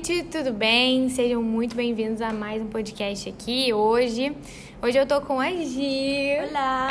gente, tudo bem? Sejam muito bem-vindos a mais um podcast aqui hoje. Hoje eu tô com a Gi. Olá!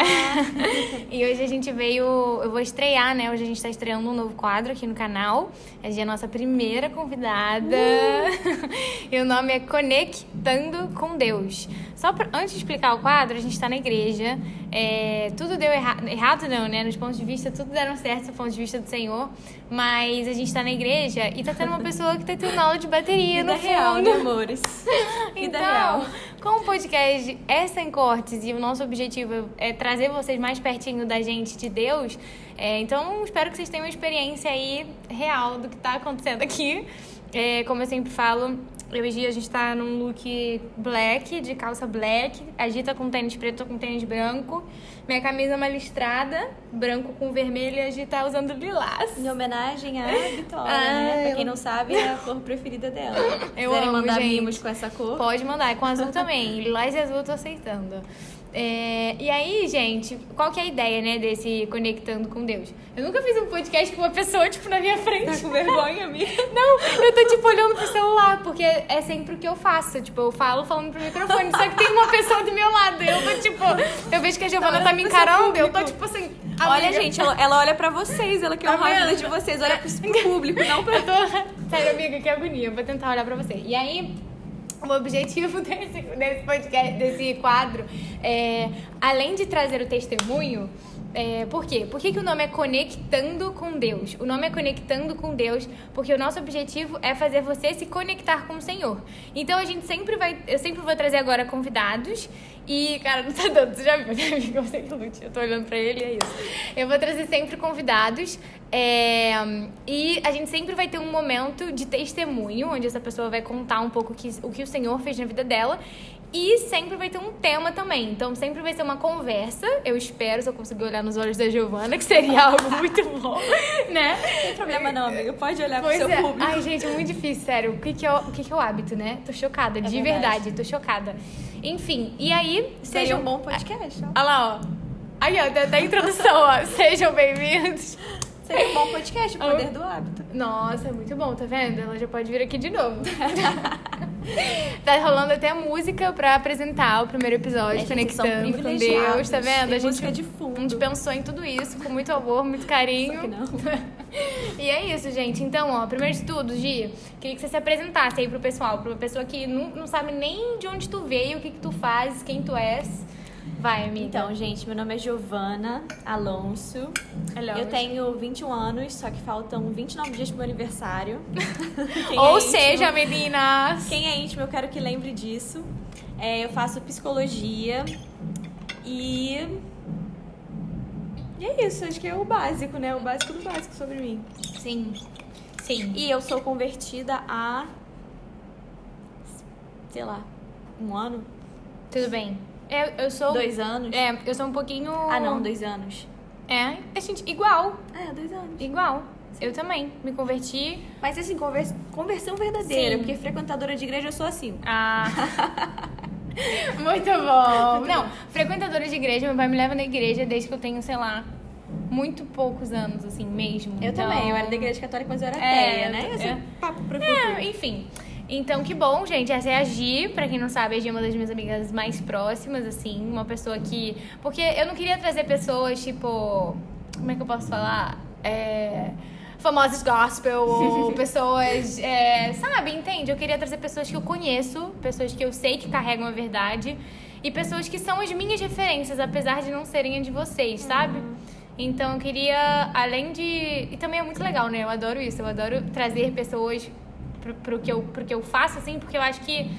e hoje a gente veio. Eu vou estrear, né? Hoje a gente tá estreando um novo quadro aqui no canal. A Gi é a nossa primeira convidada. Uh! e o nome é Conectando com Deus. Só pra, antes de explicar o quadro, a gente tá na igreja. É, tudo deu errado. Errado não, né? Nos pontos de vista, tudo deram certo do ponto de vista do Senhor. Mas a gente tá na igreja e tá tendo uma pessoa que tá tendo aula de bateria Vida no fundo. real, né, amores? Vida então, real. com o podcast essa sem cortes e o nosso objetivo é trazer vocês mais pertinho da gente, de Deus. É, então, espero que vocês tenham uma experiência aí real do que está acontecendo aqui. É, como eu sempre falo, eu e Gia, a gente tá num look black, de calça black. A Gia tá com tênis preto, com tênis branco. Minha camisa é uma listrada, branco com vermelho e a Gia tá usando lilás. Em homenagem à Vitória, ah, né? Pra quem não sabe, é a cor preferida dela. Eu Quiserem amo, mandar gente. mimos com essa cor? Pode mandar, é com azul também. lilás e azul eu tô aceitando. É, e aí, gente, qual que é a ideia, né, desse Conectando com Deus? Eu nunca fiz um podcast com uma pessoa, tipo, na minha frente. Tá com vergonha, amiga? Não, eu tô, tipo, olhando pro celular, porque é sempre o que eu faço. Tipo, eu falo falando pro microfone, só que tem uma pessoa do meu lado. Eu tô, tipo, eu vejo que a Giovana tá me encarando, eu tô, tipo, assim... Olha, gente, ela, ela, olha pra vocês, ela quer honrar a vida de vocês, olha pro público, não pra... Eu tô... Sério, amiga, que agonia, eu vou tentar olhar pra você. E aí o objetivo desse, desse podcast, desse quadro, é, além de trazer o testemunho, é, por quê? Por que, que o nome é Conectando com Deus? O nome é Conectando com Deus porque o nosso objetivo é fazer você se conectar com o Senhor. Então a gente sempre vai. Eu sempre vou trazer agora convidados. E, cara, não tá dando, você já viu, né? Eu sei que eu tô olhando pra ele e é isso. Eu vou trazer sempre convidados. É, e a gente sempre vai ter um momento de testemunho, onde essa pessoa vai contar um pouco que, o que o Senhor fez na vida dela. E sempre vai ter um tema também. Então, sempre vai ser uma conversa. Eu espero, se eu conseguir olhar nos olhos da Giovana, que seria algo muito bom, né? Não tem problema não, amiga. Pode olhar pois pro seu é. público. Ai, gente, é muito difícil, sério. O que, que, é, o, o que, que é o hábito, né? Tô chocada, é de verdade. verdade. Tô chocada. Enfim, e aí... Seria sejam... um bom podcast. Olha lá, ó. Aí, ó, da, da introdução, ó. Sejam bem-vindos. Seria um bom podcast, o poder do hábito. Nossa, muito bom, tá vendo? Ela já pode vir aqui de novo. tá rolando até música pra apresentar o primeiro episódio, É, conectando com Deus, tá vendo? A gente, de a fundo. gente pensou em tudo isso com muito amor, muito carinho. Só que não. E é isso, gente. Então, ó, primeiro de tudo, Gi, queria que você se apresentasse aí pro pessoal, pra uma pessoa que não, não sabe nem de onde tu veio, o que, que tu fazes, quem tu és. Vai, amiga. Então, gente, meu nome é Giovana Alonso. Alonso. Eu tenho 21 anos, só que faltam 29 dias pro meu aniversário. Ou é seja, meninas. Quem é íntimo, eu quero que lembre disso. É, eu faço psicologia e. E é isso, acho que é o básico, né? O básico do básico sobre mim. Sim. Sim. E eu sou convertida há. sei lá, um ano? Tudo bem. Eu, eu sou. Dois anos? É, eu sou um pouquinho. Ah, não, dois anos. É, a gente. Igual. É, dois anos. Igual. Eu também. Me converti. Mas assim, convers... conversão verdadeira, Sim. porque frequentadora de igreja eu sou assim. Ah. Muito bom. Não, frequentadora de igreja, meu pai me leva na igreja desde que eu tenho, sei lá, muito poucos anos, assim, mesmo. Eu Então- também, eu era da igreja católica, mas eu era É, ateia, né? eu- Esse é. é papo pro É, enfim. Então, que bom, gente. Essa é a Gi. Pra quem não sabe, a Gi é uma das minhas amigas mais próximas, assim. Uma pessoa que... Porque eu não queria trazer pessoas, tipo... Como é que eu posso falar? É... Famosas gospel ou pessoas... é, Sabe, entende? Eu queria trazer pessoas que eu conheço. Pessoas que eu sei que carregam a verdade. E pessoas que são as minhas referências, apesar de não serem a de vocês, sabe? Então eu queria, além de. E também é muito legal, né? Eu adoro isso. Eu adoro trazer pessoas pro, pro, que, eu, pro que eu faço, assim, porque eu acho que,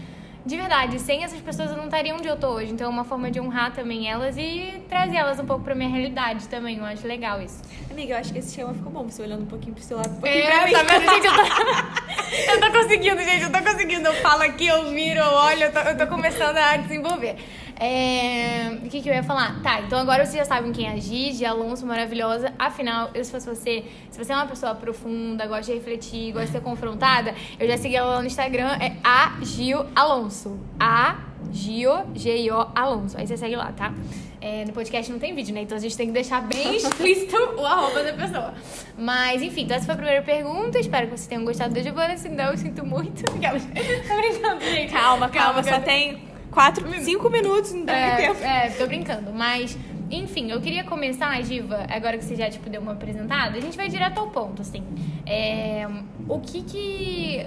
de verdade, sem essas pessoas eu não estaria onde eu tô hoje. Então é uma forma de honrar também elas e trazer elas um pouco pra minha realidade também. Eu acho legal isso. Amiga, eu acho que esse chama ficou bom, você olhando um pouquinho pro seu lado, um pouquinho É, pra mim. tá vendo, gente? Eu tô... eu tô conseguindo, gente. Eu tô conseguindo. Eu falo aqui, eu viro, eu olho, eu tô, eu tô começando a desenvolver. É, O que, que eu ia falar? Tá, então agora vocês já sabem quem é a Gigi, Alonso, maravilhosa. Afinal, eu se fosse você, se você é uma pessoa profunda, gosta de refletir, gosta de ser confrontada, eu já segui ela lá no Instagram, é a Gil Alonso. A Gio, G-I-O Alonso. Aí você segue lá, tá? É, no podcast não tem vídeo, né? Então a gente tem que deixar bem explícito o arroba da pessoa. Mas, enfim, então essa foi a primeira pergunta. Espero que vocês tenham gostado da Giovana. Se não, eu sinto muito. Tô brincando, gente. Calma, calma, só tem quatro, cinco minutos, não tem É, tempo. é, tô brincando. Mas, enfim, eu queria começar, Giva, agora que você já, tipo, deu uma apresentada, a gente vai direto ao ponto, assim. É, o que que...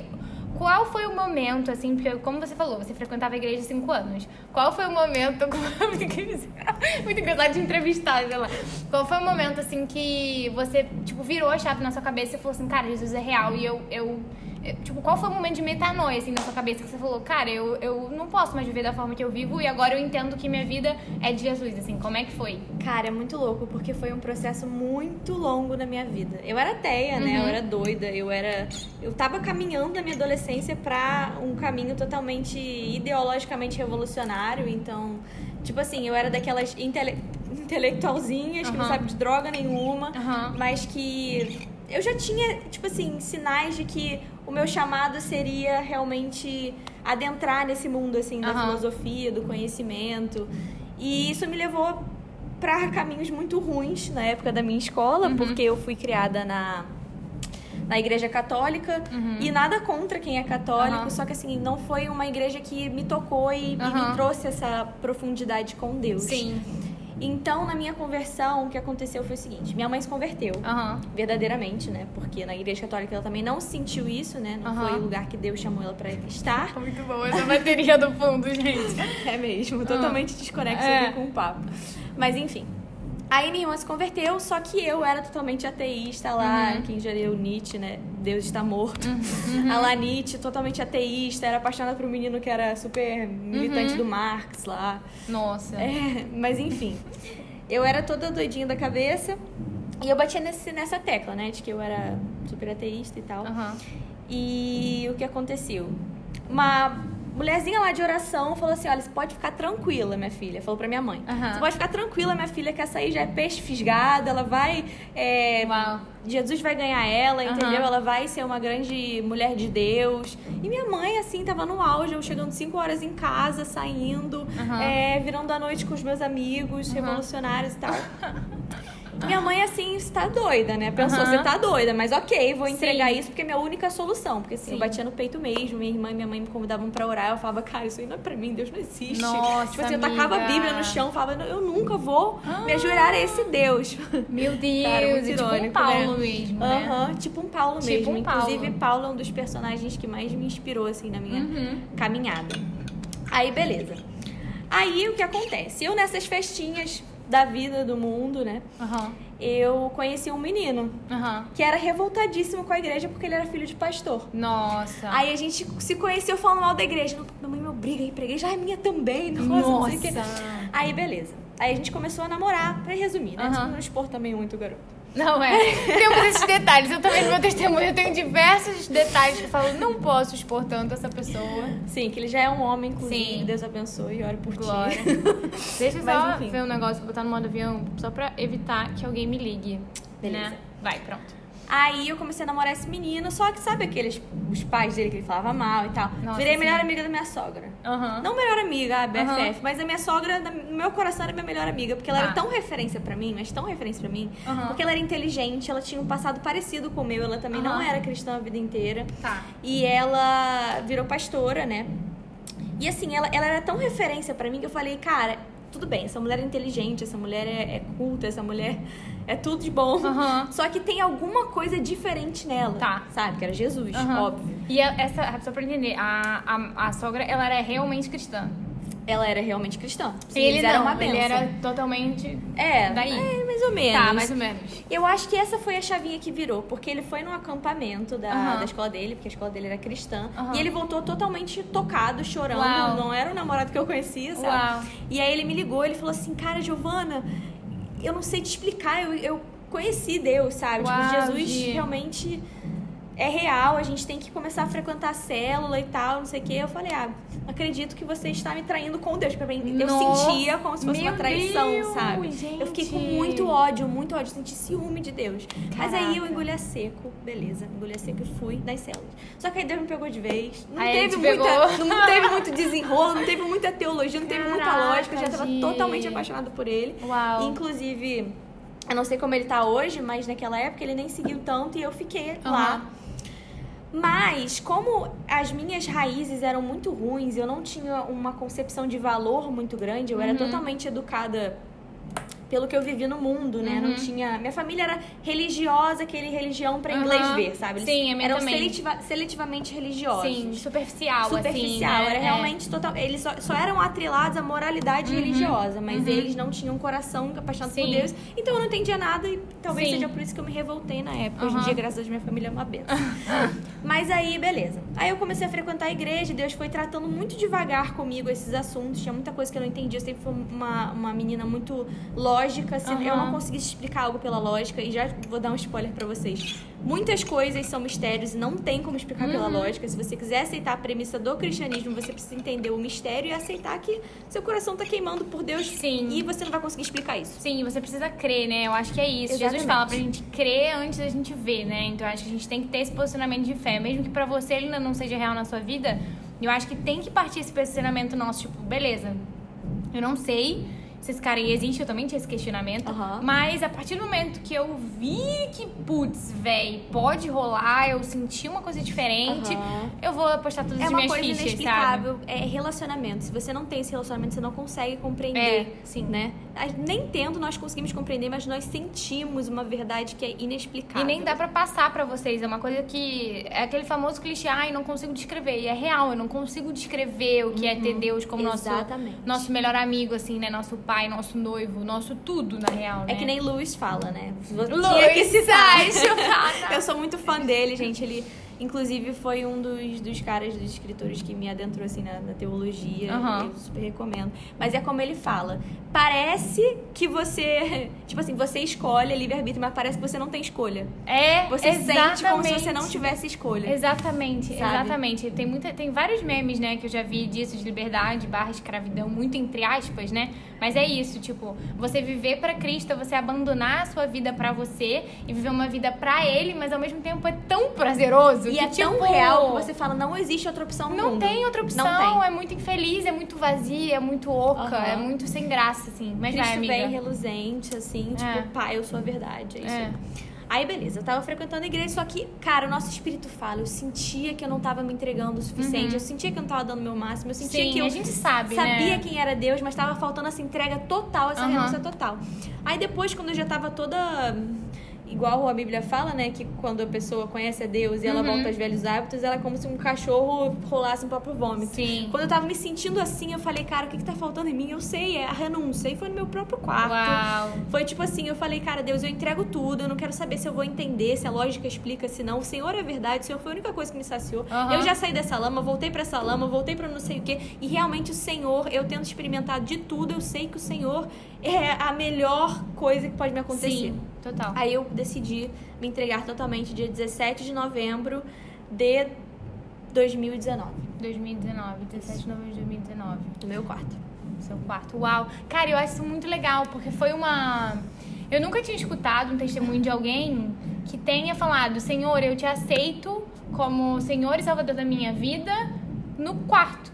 Qual foi o momento, assim, porque como você falou, você frequentava a igreja há cinco anos. Qual foi o momento... Muito engraçado de entrevistar, sei lá. Qual foi o momento, assim, que você, tipo, virou a chave na sua cabeça e falou assim, cara, Jesus é real e eu eu- Tipo, qual foi o momento de metanoia, assim, na sua cabeça que você falou, cara, eu, eu não posso mais viver da forma que eu vivo e agora eu entendo que minha vida é de Jesus, assim, como é que foi? Cara, é muito louco, porque foi um processo muito longo na minha vida. Eu era ateia, né? Uhum. Eu era doida, eu era. Eu tava caminhando na minha adolescência pra um caminho totalmente ideologicamente revolucionário. Então, tipo assim, eu era daquelas intele... intelectualzinhas que não sabe de droga nenhuma, Aham. mas que eu já tinha, tipo assim, sinais de que o meu chamado seria realmente adentrar nesse mundo, assim, da Aham. filosofia, do conhecimento. E isso me levou para caminhos muito ruins na época da minha escola, Uhum. porque eu fui criada na na igreja católica Uhum. e nada contra quem é católico, Aham. só que assim, não foi uma igreja que me tocou e, e Aham. me trouxe essa profundidade com Deus. Sim. Então, na minha conversão, o que aconteceu foi o seguinte: minha mãe se converteu Aham. verdadeiramente, né? Porque na igreja católica ela também não sentiu isso, né? Não Aham. foi o lugar que Deus chamou ela para estar. Muito boa essa bateria do fundo, gente. É mesmo, totalmente desconexa É. aqui com o papo. Mas enfim. Aí minha irmã se converteu, só que eu era totalmente ateísta lá, Uhum. quem já leu Nietzsche, né? Deus está morto. Uhum. A lá Nietzsche, totalmente ateísta, era apaixonada por um menino que era super militante Uhum. do Marx lá. Nossa. É, mas enfim. Eu era toda doidinha da cabeça e eu batia nesse, nessa tecla, né? De que eu era super ateísta e tal. E o que aconteceu? Uma mulherzinha lá de oração falou assim: olha, você pode ficar tranquila, minha filha. Falou pra minha mãe. Aham. Você pode ficar tranquila, minha filha, que essa aí já é peixe fisgado, ela vai. é. Jesus vai ganhar ela, entendeu? Ela vai ser uma grande mulher de Deus. E minha mãe, assim, tava no auge, eu chegando 5 horas em casa, saindo, Aham. é, virando a noite com os meus amigos, revolucionários e tal. Minha mãe, assim, está doida, né? Pensou, Aham. você tá doida, mas ok, vou entregar Sim. isso porque é minha única solução. Porque assim, Sim. eu batia no peito mesmo, minha irmã e minha mãe me convidavam pra orar, eu falava, cara, isso aí não é pra mim, Deus não existe. Nossa, tipo assim, eu tacava a amiga. Bíblia no chão, falava, "Não, eu nunca vou me ajoelhar a esse Deus. Meu Deus, Cara, muito é tipo um irônico, Paulo né? mesmo, né? Aham, tipo um Paulo Tipo mesmo. um Paulo. Inclusive, Paulo é um dos personagens que mais me inspirou, assim, na minha Uhum. caminhada. Aí, beleza. Aí, o que acontece? Eu, nessas festinhas da vida, do mundo, né? Aham. Eu conheci um menino Aham. que era revoltadíssimo com a igreja porque ele era filho de pastor. Nossa. Aí a gente se conheceu falando mal da igreja. Não, Minha mãe me obriga a ir pra igreja. Ai, minha também. Nossa, não sei o quê. Nossa. Aí, beleza. Aí a gente começou a namorar, pra resumir, né? Aham. Não expor também muito o garoto. Não é. Temos esses detalhes. Eu também no meu testemunho eu tenho diversos detalhes que eu falo, não posso expor tanto essa pessoa. Sim, que ele já é um homem, inclusive. Sim. Deus abençoe e ore por Glória. ti. Deixa eu Mas, só enfim. ver um negócio, botar no modo avião, só pra evitar que alguém me ligue. Beleza. Né? Vai, pronto. Aí eu comecei a namorar esse menino, só que sabe aqueles os pais dele que ele falava mal e tal. Nossa, Virei a melhor amiga da minha sogra. Aham. Não melhor amiga, a BFF, Aham. mas a minha sogra, no meu coração, era minha melhor amiga. Porque ela Tá. era tão referência pra mim, mas tão referência pra mim. Aham. Porque ela era inteligente, ela tinha um passado parecido com o meu. Ela também não era cristã a vida inteira. Tá. E ela virou pastora, né? E assim, ela, ela era tão referência pra mim que eu falei, cara, tudo bem, essa mulher é inteligente, essa mulher é, é culta, essa mulher é tudo de bom. Aham. Só que tem alguma coisa diferente nela. Tá. Sabe? Que era Jesus, Aham. óbvio. E a- essa, só pra entender, a, a, a sogra, ela era realmente cristã. Ela era realmente cristã. Sim, ele não, eram uma ele benção. era totalmente... É, daí. é, mais ou menos. Tá, mais ou menos. Eu acho que essa foi a chavinha que virou, porque ele foi num acampamento da, Aham. da escola dele, porque a escola dele era cristã, Aham. e ele voltou totalmente tocado, chorando. Uau. Não era o namorado que eu conhecia, sabe? Uau. E aí ele me ligou, ele falou assim: Cara, Giovana, eu não sei te explicar, eu, eu conheci Deus, sabe? Uau, tipo, Jesus realmente é real, a gente tem que começar a frequentar a célula e tal, não sei o quê. Eu falei: Ah, acredito que você está me traindo com Deus. Pra mim, eu Nossa, sentia como se fosse uma traição, Deus, sabe? gente. Eu fiquei com muito ódio, muito ódio, senti ciúme de Deus. Mas aí eu Caraca. engoli a seco, beleza, engoli a seco e fui das células. Só que aí Deus me pegou de vez. Não Aí teve te muita, não teve muito desenrolo, não teve muita teologia, não teve muita Caraca, lógica. Eu já tava Gi. totalmente apaixonada por ele. Uau. Inclusive, eu não sei como ele tá hoje, mas naquela época ele nem seguiu tanto e eu fiquei lá. Mas, como as minhas raízes eram muito ruins, eu não tinha uma concepção de valor muito grande, eu era Uhum. totalmente educada pelo que eu vivi no mundo, né? Não Uhum. tinha. Minha família era religiosa, aquele religião pra inglês Aham. ver, sabe? Eles Sim, a minha eram também. seletiva- seletivamente religiosos. Sim, superficial, Superficial, assim. era É. realmente total. Eles só, só eram atrelados à moralidade Uhum, religiosa, mas uhum. eles não tinham coração apaixonado por Sim. Deus. Então eu não entendia nada e talvez Sim. seja por isso que eu me revoltei na época. Hoje em dia, graças a Deus, minha família é uma benção. mas aí, beleza. Aí eu comecei a frequentar a igreja, Deus foi tratando muito devagar comigo esses assuntos. Tinha muita coisa que eu não entendia. Eu sempre fui uma, uma menina muito lógica. assim, Eu não conseguisse explicar algo pela lógica. E já vou dar um spoiler pra vocês. Muitas coisas são mistérios e não tem como explicar pela Uhum. lógica. Se você quiser aceitar a premissa do cristianismo, você precisa entender o mistério e aceitar que seu coração tá queimando por Deus. Sim. E você não vai conseguir explicar isso. Sim, você precisa crer, né? Eu acho que é isso. Exatamente. Jesus fala pra gente crer antes da gente ver, né? Então eu acho que a gente tem que ter esse posicionamento de fé. Mesmo que pra você ele ainda não seja real na sua vida, eu acho que tem que partir esse posicionamento nosso, tipo, beleza, eu não sei cara aí existe, eu também tinha esse questionamento. Aham. Mas a partir do momento que eu vi que, putz, véi, pode rolar, eu senti uma coisa diferente, Aham. eu vou apostar todas É as uma minhas coisa fichas, sabe? inexplicável. É relacionamento. Se você não tem esse relacionamento, você não consegue compreender. É, sim. Né? Nem tendo nós conseguimos compreender, mas nós sentimos uma verdade que é inexplicável. E nem dá pra passar pra vocês. É uma coisa que. É aquele famoso clichê, ai, não consigo descrever. E é real, eu não consigo descrever o que é ter Deus como nosso, Uhum. Exatamente. nosso melhor amigo, assim, né? Nosso pai, nosso noivo, nosso tudo, na real. É né? que nem Lewis fala, né? Que Luiz citar. Seixas. Eu sou muito fã dele, gente. Ele, inclusive, foi um dos, dos caras, dos escritores que me adentrou, assim, na, na teologia. Aham. Eu super recomendo. Mas é como ele fala. Parece que você... Tipo assim, você escolhe livre-arbítrio, mas parece que você não tem escolha. É, Você sente como se você exatamente. não tivesse escolha. Exatamente, Sabe? exatamente. Tem, muita, tem vários memes, né, que eu já vi disso, de liberdade barra escravidão, muito entre aspas, né? Mas é isso, tipo, você viver pra Cristo, é você abandonar a sua vida pra você e viver uma vida pra Ele, mas ao mesmo tempo é tão prazeroso E que, é tão tipo, real que você fala, não existe outra opção no Não mundo. tem outra opção, Não tem. é muito infeliz, é muito vazia, é muito oca, Aham. é muito sem graça, assim. Mas vai, Cristo amiga. vem reluzente, assim, tipo, É. pai, eu sou a verdade. É isso. É. aí. Beleza, eu tava frequentando a igreja, só que, cara, o nosso espírito fala. Eu sentia que eu não tava me entregando o suficiente, Uhum. eu sentia que eu não tava dando meu máximo, eu sentia Sim, que eu a gente sabe, sabia né? quem era Deus, mas tava faltando essa entrega total, essa Aham. renúncia total. Aí depois, quando eu já tava toda. Igual a Bíblia fala, né? Que quando a pessoa conhece a Deus e ela Uhum. volta aos velhos hábitos, ela é como se um cachorro rolasse um próprio vômito. Sim. Quando eu tava me sentindo assim, eu falei, cara, o que, que tá faltando em mim? Eu sei, é a renúncia. E foi no meu próprio quarto. Uau. Foi tipo assim, eu falei, cara, Deus, eu entrego tudo, eu não quero saber se eu vou entender, se a lógica explica, se não. O Senhor é verdade, o Senhor foi a única coisa que me saciou. Aham. Eu já saí dessa lama, voltei pra essa lama, voltei pra não sei o quê. E realmente o Senhor, eu tento experimentar de tudo, eu sei que o Senhor é a melhor coisa que pode me acontecer. Sim, total. Aí eu decidi me entregar totalmente dia 17 de novembro de 2019, 2019, 17 de novembro de 2019. no meu quarto. Seu quarto. Uau. Cara, eu acho isso muito legal, porque foi uma. Eu nunca tinha escutado um testemunho de alguém que tenha falado: Senhor, eu te aceito como Senhor e Salvador da minha vida no quarto.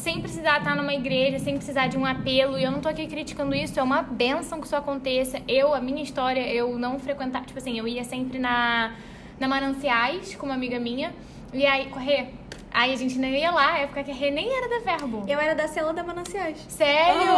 Sem precisar estar numa igreja, sem precisar de um apelo. E eu não tô aqui criticando isso, é uma benção que isso aconteça. Eu, a minha história, eu não frequentava. Tipo assim, eu ia sempre na, na Mananciais com uma amiga minha. E aí, correr. Aí a gente não ia lá, época que a Rê nem era da Verbo. Eu era da cela da Mananciais. Sério?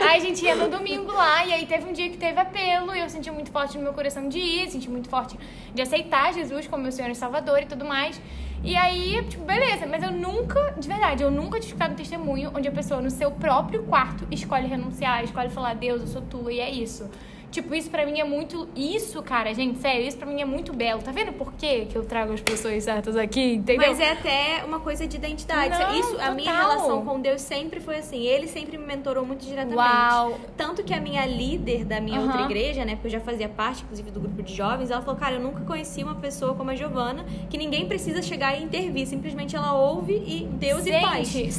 Aí a gente ia no domingo lá, e aí teve um dia que teve apelo, e eu senti muito forte no meu coração de ir, senti muito forte de aceitar Jesus como meu Senhor e Salvador e tudo mais. E aí, tipo, beleza, mas eu nunca, de verdade, eu nunca tinha escutado um testemunho onde a pessoa no seu próprio quarto escolhe renunciar, escolhe falar, Deus, eu sou tua, e é isso. Tipo, isso pra mim é muito. Isso, cara, gente, sério, isso pra mim é muito belo. Tá vendo por quê que eu trago as pessoas certas aqui? Entendeu? Mas é até uma coisa de identidade. Não, Isso, a minha total. relação com Deus sempre foi assim. Ele sempre me mentorou muito diretamente. Uau. Tanto que a minha líder da minha Aham. outra igreja, né? Porque eu já fazia parte, inclusive, do grupo de jovens, ela falou, cara, eu nunca conheci uma pessoa como a Giovana, que ninguém precisa chegar e intervir. Simplesmente ela ouve e Deus e faz. Gente,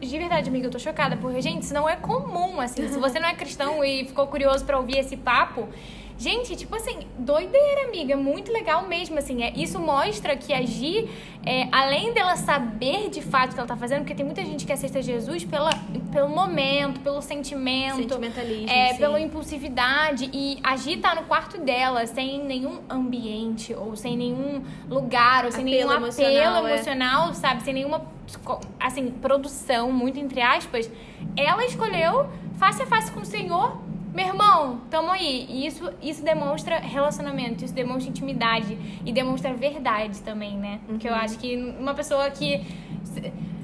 de verdade, amiga, eu tô chocada, porque, gente, isso não é comum, assim. Se você não é cristão e ficou curioso pra ouvir esse papo. Gente, tipo assim, doideira, amiga. Muito legal mesmo, assim. É, isso mostra que agir, é, além dela saber de fato o que ela tá fazendo, porque tem muita gente que aceita Jesus pela, pelo momento, pelo sentimento. Sentimentalismo, É, sim. pela impulsividade. E agir tá no quarto dela, sem nenhum ambiente, ou sem nenhum lugar, ou sem Apelo nenhum emocional, apelo é. emocional, sabe? Sem nenhuma, assim, produção, muito entre aspas. Ela escolheu face a face com o Senhor. Meu irmão, tamo aí. E isso, isso demonstra relacionamento, isso demonstra intimidade e demonstra verdade também, né? Porque eu Uhum. acho que uma pessoa que.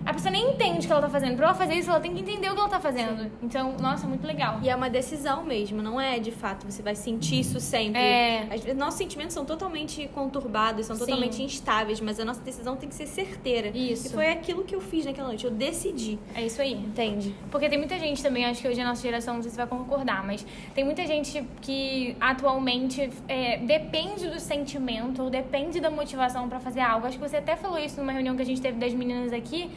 A pessoa nem entende o que ela tá fazendo. Pra ela fazer isso, ela tem que entender o que ela tá fazendo. Então, nossa, muito legal. E é uma decisão mesmo, não é de fato, você vai sentir isso sempre. É. Vezes, nossos sentimentos são totalmente conturbados, são Sim. totalmente instáveis, mas a nossa decisão tem que ser certeira. Isso. E foi aquilo que eu fiz naquela noite, eu decidi. É isso aí. Entende? Porque tem muita gente também, acho que hoje a nossa geração, não sei se vai concordar, mas tem muita gente que atualmente é, depende do sentimento ou depende da motivação pra fazer algo. Acho que você até falou isso numa reunião que a gente teve das meninas aqui,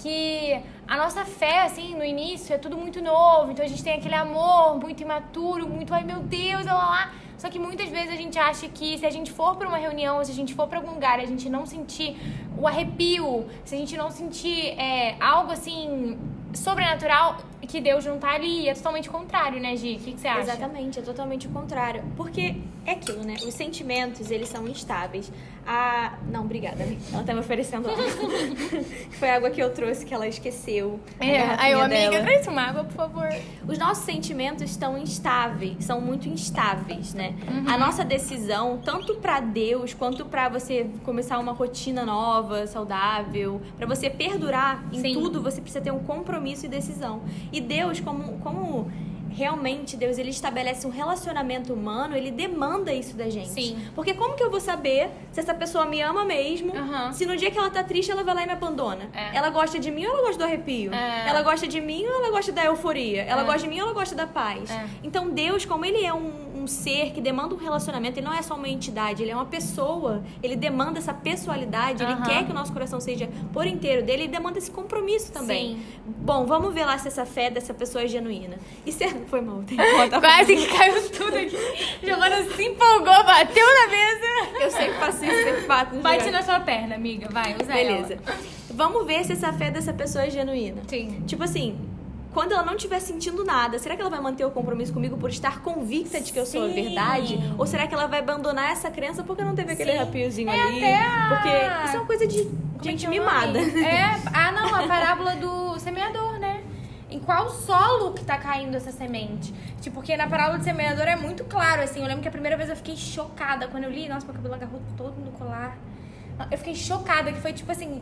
que a nossa fé, assim, no início é tudo muito novo, então a gente tem aquele amor muito imaturo, muito, ai meu Deus, olha lá. Só que muitas vezes a gente acha que se a gente for pra uma reunião, se a gente for pra algum lugar a gente não sentir o arrepio, se a gente não sentir é, algo assim sobrenatural, que Deus não tá ali. É totalmente contrário, né, Gi? O que, que você acha? Exatamente, é totalmente o contrário. Porque é aquilo, né? Os sentimentos, eles são instáveis. A... Não, obrigada, amiga. Ela tá me oferecendo água. Foi a água que eu trouxe que ela esqueceu. É, aí eu, amiga, traz uma água, por favor. Os nossos sentimentos estão instáveis, são muito instáveis, né? Uhum. A nossa decisão, tanto pra Deus quanto pra você começar uma rotina nova, saudável, pra você perdurar em Sim. tudo, você precisa ter um compromisso e decisão. E Deus, como como realmente Deus ele estabelece um relacionamento humano, ele demanda isso da gente. Sim. Porque como que eu vou saber se essa pessoa me ama mesmo, Aham. se no dia que ela tá triste ela vai lá e me abandona? É. Ela gosta de mim ou ela gosta do arrepio? É. Ela gosta de mim ou ela gosta da euforia? Ela É. gosta de mim ou ela gosta da paz? É. Então Deus, como ele é um, um ser que demanda um relacionamento, ele não é só uma entidade, ele é uma pessoa. Ele demanda essa pessoalidade, Aham. ele quer que o nosso coração seja por inteiro dele, ele demanda esse compromisso também. Sim. Bom, vamos ver lá se essa fé dessa pessoa é genuína. E se foi mal, tem que Quase que caiu tudo aqui. Giovana se empolgou, bateu na mesa. Eu sempre faço isso, sempre bato no Bate gigante. na sua perna, amiga. Vai, usa Beleza. ela. Vamos ver se essa fé dessa pessoa é genuína. Sim. Tipo assim, quando ela não estiver sentindo nada, será que ela vai manter o compromisso comigo por estar convicta de que eu sou a verdade? Ou será que ela vai abandonar essa crença porque não teve aquele Sim. rapiozinho É ali? a- Porque isso é uma coisa de Como gente é é mimada. É, ah não, a parábola do semeador, né? Em qual solo que tá caindo essa semente? Tipo, porque na parábola do semeador é muito claro, assim. Eu lembro que a primeira vez eu fiquei chocada quando eu li. Nossa, meu cabelo agarrou todo no colar. Eu fiquei chocada, que foi tipo assim.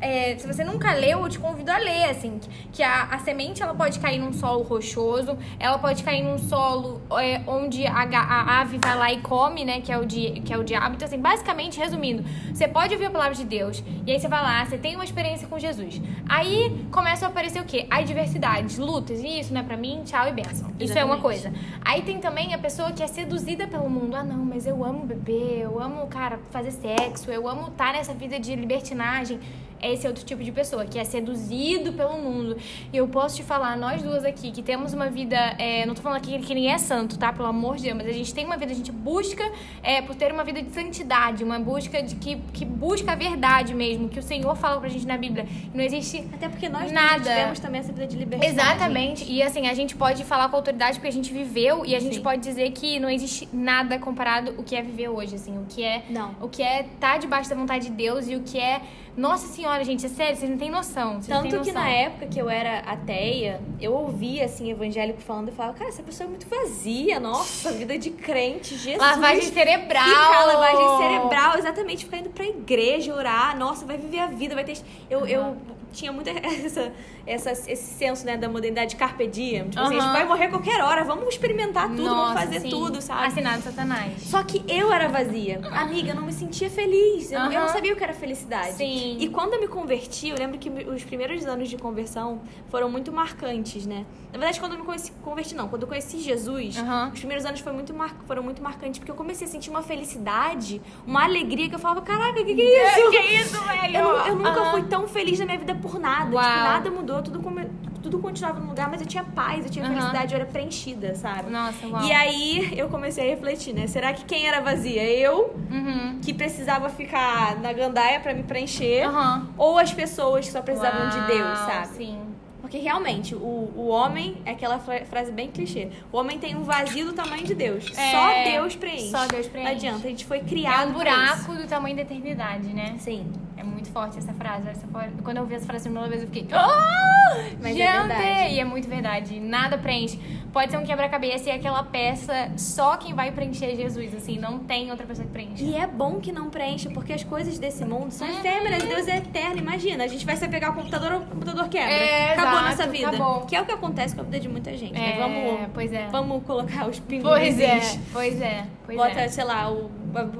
é, se você nunca leu, eu te convido a ler, assim. que- a, a semente ela pode cair num solo rochoso, ela pode cair num solo é, onde a, a ave vai lá e come, né? Que é, o de, que é o diabo. Então, assim, basicamente, resumindo, você pode ouvir a palavra de Deus, e aí você vai lá, você tem uma experiência com Jesus. Aí começa a aparecer o quê? Adversidades, lutas, e isso não é pra mim, tchau e benção. Isso é uma Exatamente. coisa. Aí tem também a pessoa que é seduzida pelo mundo. Ah, não, mas eu amo beber, eu amo, cara, fazer sexo, eu amo nessa vida de libertinagem. Esse é outro tipo de pessoa, que é seduzido pelo mundo. E eu posso te falar, nós duas aqui, que temos uma vida. é, não tô falando aqui que ninguém é santo, tá? Pelo amor de Deus, mas a gente tem uma vida, a gente busca é, por ter uma vida de santidade, uma busca de que, que busca a verdade mesmo, que o Senhor fala pra gente na Bíblia. Não existe Até porque nós Nada. tivemos também essa vida de liberdade. Exatamente. E assim, a gente pode falar com autoridade porque a gente viveu e a gente Sim. pode dizer que não existe nada comparado o que é viver hoje, assim, o que é Não. o que é estar debaixo da vontade de Deus e o que é Nossa Senhora, gente, é sério, vocês não têm noção. Vocês Tanto que noção. na época que eu era ateia, eu ouvia, assim, evangélico falando e falava, cara, essa pessoa é muito vazia, nossa, vida de crente, Jesus. Lavagem cerebral. Ficar lavagem cerebral, exatamente, ficar indo pra igreja, orar, nossa, vai viver a vida, vai ter... Eu, eu tinha muito essa, essa, esse senso, né, da modernidade carpe diem. Tipo assim, a gente vai morrer a qualquer hora, vamos experimentar tudo, vamos Nossa, fazer sim. tudo, sabe? Assinado Satanás. Só que eu era vazia. Amiga, eu não me sentia feliz. Eu, eu não sabia o que era felicidade. Sim. E quando eu me converti, eu lembro que os primeiros anos de conversão foram muito marcantes, né? Na verdade, quando eu me conheci- converti, não. Quando eu conheci Jesus, Aham. os primeiros anos foi muito mar- foram muito marcantes, porque eu comecei a sentir uma felicidade, uma alegria que eu falava, caraca, o que, que é isso? Que isso, velho? Eu, eu nunca fui tão feliz na minha vida por nada. Uau. Tipo, nada mudou, tudo, come- tudo continuava no lugar, mas eu tinha paz, eu tinha Aham. felicidade, eu era preenchida, sabe? Nossa, uau. E aí eu comecei a refletir, né? Será que quem era vazia? Eu, Uhum. que precisava ficar na gandaia pra me preencher, Aham. ou as pessoas que só precisavam de Uau, Deus, sabe? Sim. Porque realmente, o, o homem, é aquela fra- frase bem clichê, o homem tem um vazio do tamanho de Deus. É, só Deus preenche. só Deus preenche. Não adianta, a gente foi É criado um pra isso. buraco do tamanho da eternidade, né? Sim. É muito forte essa frase. Essa foi- Quando eu ouvi essa frase a primeira vez, eu fiquei. Oh! Mas é Gente! verdade. E é muito verdade. Nada preenche. Pode ser um quebra-cabeça e aquela peça, só quem vai preencher é Jesus, assim. Não tem outra pessoa que preenche. E é bom que não preenche, porque as coisas desse mundo Uhum. são efêmeras, Deus é eterno. Imagina, a gente vai se pegar o computador, o computador quebra. É, acabou exato, nossa vida. acabou. Que é o que acontece com a vida de muita gente, né? É, Vamos, pois é. vamos colocar os pingos. Pois é, pois é. Pois Bota, é. sei lá, o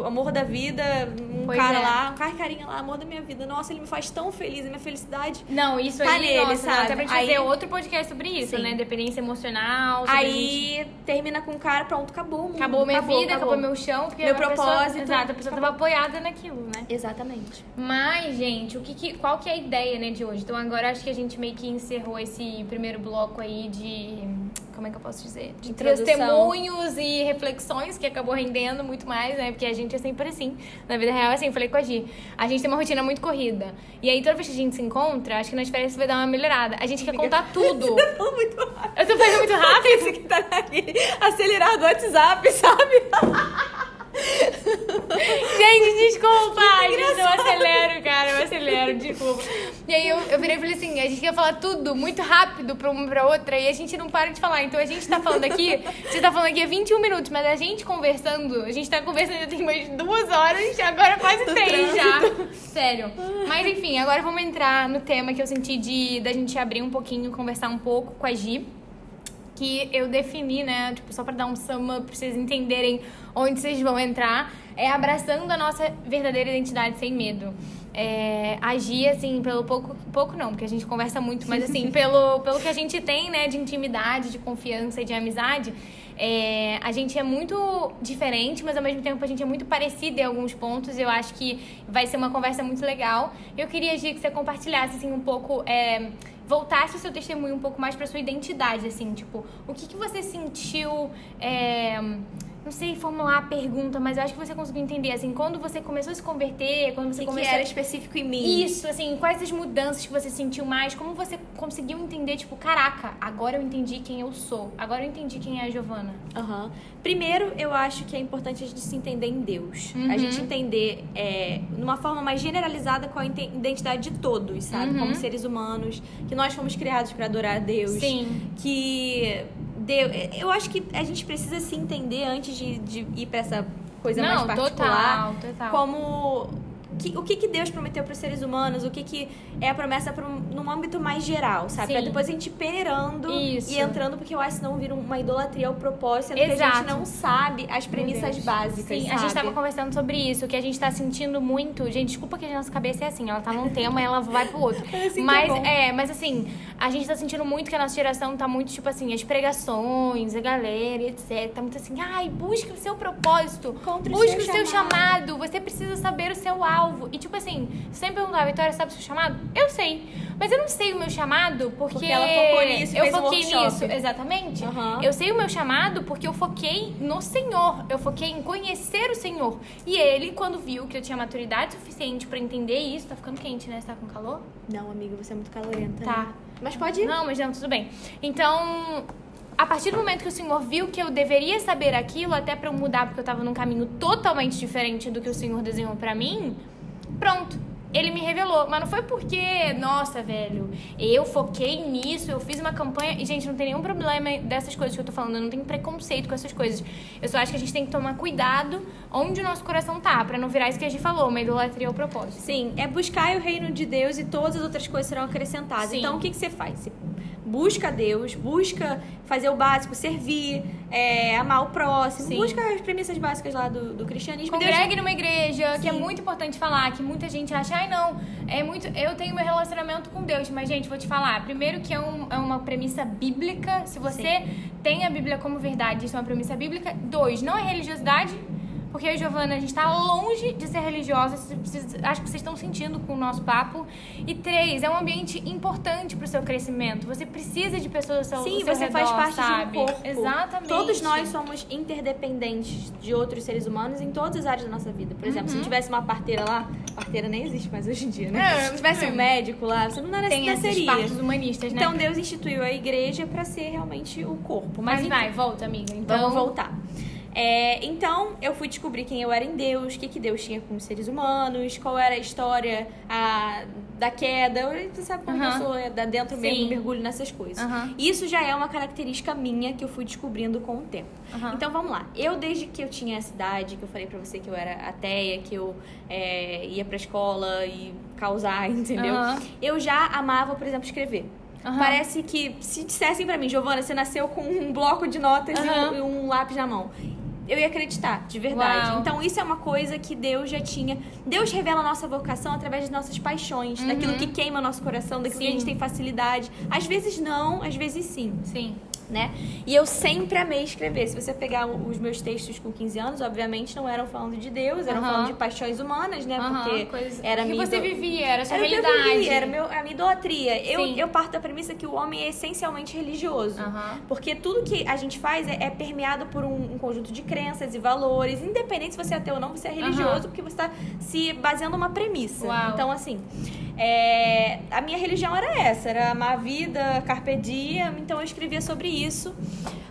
amor da vida, um Pois cara é. lá, um cara carinha lá, amor da minha vida. Nossa, ele me faz tão feliz, a minha felicidade. Não, isso Tá aí, nele, nossa, sabe? até pra gente Aí- fazer outro podcast sobre isso, Sim. né? Dependência emocional. sobre a gente- Aí termina com o cara, pronto, acabou o mundo. Acabou minha vida, acabou, meu chão, porque Meu a pessoa- propósito. exato, a pessoa tava apoiada naquilo, né? Exatamente. Mas, gente, o que que- qual que é a ideia, né, de hoje? Então agora acho que a gente meio que encerrou esse primeiro bloco aí de. Como é que eu posso dizer? De Introdução. testemunhos e reflexões, que acabou rendendo muito mais, né? Porque a gente é sempre assim. Na vida real, assim, eu falei com a Gi. A gente tem uma rotina muito corrida. E aí, toda vez que a gente se encontra, acho que nas férias vai dar uma melhorada. A gente quer contar tudo. Falou muito rápido. Eu tô fazendo muito rápido. Esse que tá naquele acelerado do WhatsApp, sabe? Gente, desculpa! Gente, eu acelero, cara, eu acelero, desculpa. E aí eu, eu virei e falei assim: a gente quer falar tudo muito rápido pra uma pra outra e a gente não para de falar. Então a gente tá falando aqui, gente tá falando aqui há 21 minutos, mas a gente conversando, a gente tá conversando já tem mais duas horas, agora quase três já. Sério. Mas enfim, agora vamos entrar no tema que eu senti de da gente abrir um pouquinho, conversar um pouco com a Gi que eu defini, né? Tipo, só pra dar um sum up pra vocês entenderem onde vocês vão entrar, é abraçando a nossa verdadeira identidade sem medo. É, agir, assim, pelo pouco. Pouco não, porque a gente conversa muito, mas assim, pelo, pelo que a gente tem, né, de intimidade, de confiança e de amizade. É, a gente é muito diferente, mas ao mesmo tempo a gente é muito parecida em alguns pontos. Eu acho que vai ser uma conversa muito legal. Eu queria, Gi, que você compartilhasse assim, um pouco. é, voltasse o seu testemunho um pouco mais pra sua identidade, assim, tipo, o que, que você sentiu. é, não sei formular a pergunta, mas eu acho que você conseguiu entender, assim, quando você começou a se converter, quando você que, que começou. era específico em mim? Isso, assim, quais as mudanças que você sentiu mais? Como você conseguiu entender, tipo, caraca, agora eu entendi quem eu sou. Agora eu entendi quem é a Giovana. Aham. Primeiro, eu acho que é importante a gente se entender em Deus. Uhum. A gente entender, é, numa forma mais generalizada, qual a identidade de todos, sabe? Uhum. Como seres humanos, que nós fomos criados para adorar a Deus. Sim. Que Deus, eu acho que a gente precisa se entender antes de, de ir para essa coisa Não, mais particular. total, total. Como que- o que, que Deus prometeu para os seres humanos, o que, que é a promessa pra um, num âmbito mais geral, sabe? Pra depois a gente ir peneirando Isso. e entrando, porque eu acho que senão vira uma idolatria ao propósito, sendo que a gente não sabe as premissas básicas, Sim, sabe? a gente tava conversando sobre isso, que a gente tá sentindo muito. Gente, desculpa que a nossa cabeça é assim, ela tá num tema e ela vai pro outro. É assim que mas é é, mas assim, a gente tá sentindo muito que a nossa geração tá muito, tipo assim, as pregações, a galera, e etc. Tá muito assim, ai, busque o seu propósito. Encontre o busque seu o seu chamado. chamado. Você precisa saber o seu alvo. E tipo assim, você sempre perguntar, Vitória, sabe o seu chamado? Eu sei. Mas eu não sei o meu chamado porque, Porque ela focou nisso eu fez um foquei workshop. nisso, exatamente. Aham. Eu sei o meu chamado porque eu foquei no Senhor. Eu foquei em conhecer o Senhor. E ele, quando viu que eu tinha maturidade suficiente pra entender isso, tá ficando quente, né? Você tá com calor? Não, amiga, você é muito calorenta. Tá. né? Mas pode ir. Não, mas não, tudo bem. Então, a partir do momento que o Senhor viu que eu deveria saber aquilo, até pra eu mudar, porque eu tava num caminho totalmente diferente do que o Senhor desenhou pra mim, pronto. ele me revelou. Mas não foi porque, nossa, velho, eu foquei nisso, eu fiz uma campanha. E, gente, não tem nenhum problema dessas coisas que eu tô falando. Eu não tenho preconceito com essas coisas. Eu só acho que a gente tem que tomar cuidado onde o nosso coração tá, pra não virar isso que a gente falou, uma idolatria ao propósito. Sim, é buscar o reino de Deus e todas as outras coisas serão acrescentadas. Sim. Então, o que, que você faz? Você busca Deus, busca fazer o básico, servir, é, amar o próximo, Sim. busca as premissas básicas lá do, do cristianismo. Deus- Congregue numa igreja, que é Sim. muito importante falar, que muita gente acha, ai não, é muito. Eu tenho meu relacionamento com Deus, mas, gente, vou te falar. Primeiro que é, um- é uma premissa bíblica. Se você tem a Bíblia como verdade, isso é uma premissa bíblica. Dois, não é religiosidade. Porque eu e Giovana, a gente tá longe de ser religiosa. Acho que vocês estão sentindo com o nosso papo. E três, é um ambiente importante pro seu crescimento. Você precisa de pessoas ao seu, Sim, seu você redor, faz parte sabe? de um corpo. Exatamente. Todos nós somos interdependentes de outros seres humanos em todas as áreas da nossa vida. Por exemplo, se Uhum. tivesse uma parteira lá, parteira nem existe mais hoje em dia, né? É, se tivesse é. um médico lá, você não Tem essas nasceria. partes humanistas, né? Então Deus instituiu a igreja pra ser realmente o corpo. Mas, Mas vai, volta, amiga. Então, Vamos voltar. É, então, eu fui descobrir quem eu era em Deus, o que, que Deus tinha com os seres humanos, qual era a história a, da queda. Você sabe como eu sou, é, da dentro Sim. mesmo, mergulho nessas coisas. Isso já é uma característica minha que eu fui descobrindo com o tempo. Então, vamos lá. Eu, desde que eu tinha essa idade, que eu falei pra você que eu era ateia, que eu é, ia pra escola e causar, entendeu? Eu já amava, por exemplo, escrever. Aham. Parece que se dissessem pra mim, Giovana, você nasceu com um bloco de notas e, um, e um lápis na mão. Eu ia acreditar, de verdade. Uau. Então, isso é uma coisa que Deus já tinha. Deus revela a nossa vocação através das nossas paixões, daquilo que queima nosso coração, daquilo que a Uhum. Sim. gente tem facilidade. Às vezes não, às vezes sim Sim. Né? E eu sempre amei escrever. Se você pegar os meus textos com 15 anos, obviamente não eram falando de Deus, eram falando de paixões humanas, né? Aham, Porque coisa- era que você ido- vivia, era a sua era o que eu realidade. vivia, era meu, a minha idolatria. Eu, Sim. eu parto da premissa que o homem é essencialmente religioso. Porque tudo que a gente faz é, é permeado por um, um conjunto de crenças e valores. Independente se você é ateu ou não, você é religioso, porque você está se baseando numa premissa. Uau. Então, assim, é, a minha religião era essa, era amar a vida, carpe diem, então eu escrevia sobre isso,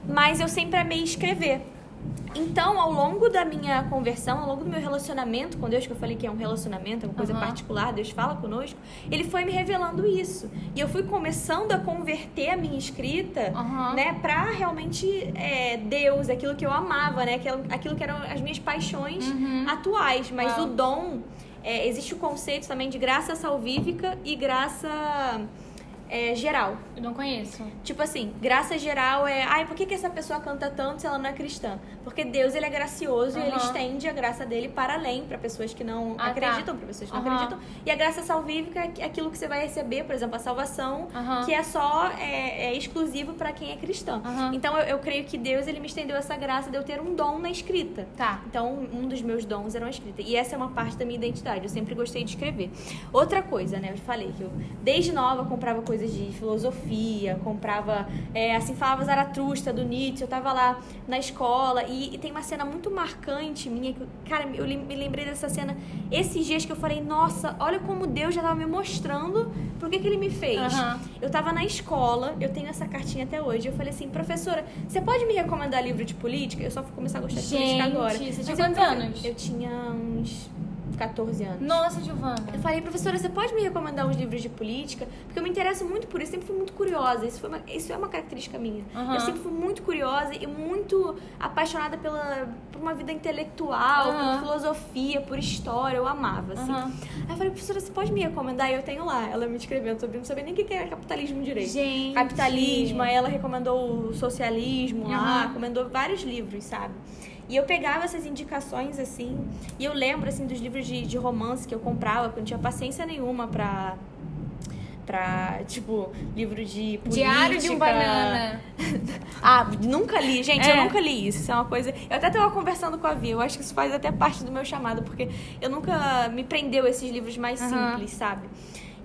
mas eu sempre amei escrever. Então, ao longo da minha conversão, ao longo do meu relacionamento com Deus, que eu falei que é um relacionamento, é uma coisa Aham. particular, Deus fala conosco, ele foi me revelando isso. E eu fui começando a converter a minha escrita, Aham. né, pra realmente é, Deus, aquilo que eu amava, né, aquilo, aquilo que eram as minhas paixões Uhum. atuais. Mas o dom, é, existe o conceito também de graça salvífica e graça é, geral. Eu não conheço. Tipo assim, graça geral é, ai, por que, que essa pessoa canta tanto se ela não é cristã? Porque Deus, ele é gracioso e ele estende a graça dele para além, para pessoas que não Ah, tá. acreditam, para pessoas que não Aham. acreditam. E a graça salvífica é aquilo que você vai receber, por exemplo, a salvação, Aham. que é só é, é exclusivo para quem é cristão. Então eu, eu creio que Deus, ele me estendeu essa graça de eu ter um dom na escrita. Tá. Então, um dos meus dons era a escrita. E essa é uma parte da minha identidade. Eu sempre gostei de escrever. Outra coisa, né? Eu falei que eu, desde nova, comprava coisas de filosofia, comprava, é, assim, falava Zaratrusta, do Nietzsche. Eu tava lá na escola e, e tem uma cena muito marcante minha. Que, cara, eu me lembrei dessa cena esses dias que eu falei, nossa, olha como Deus já tava me mostrando por que, que ele me fez. Aham. Eu tava na escola, eu tenho essa cartinha até hoje. Eu falei assim, professora, você pode me recomendar livro de política? Eu só fui começar a gostar de política agora. você tinha quantos anos? Eu tinha uns 14 anos. Nossa, Giovana. Eu falei, professora, você pode me recomendar uns livros de política? Porque eu me interesso muito por isso, sempre fui muito curiosa. Isso, foi uma- isso é uma característica minha. Aham. Eu sempre fui muito curiosa e muito apaixonada pela, por uma vida intelectual, Aham. por filosofia, por história. Eu amava, assim. Aham. Aí eu falei, professora, você pode me recomendar? E eu tenho lá, ela me escrevendo sobre, não sabia nem o que era capitalismo direito. Gente. Capitalismo, aí ela recomendou o socialismo lá, recomendou vários livros, sabe? E eu pegava essas indicações, assim, e eu lembro, assim, dos livros de, de romance que eu comprava, porque eu não tinha paciência nenhuma pra... Pra, tipo, livro de política. Diário de um banana. Ah, nunca li. Gente, É. eu nunca li isso. Isso é uma coisa... Eu até tava conversando com a Vi. Eu acho que isso faz até parte do meu chamado, porque eu nunca me prendeu a esses livros mais Aham. simples, sabe?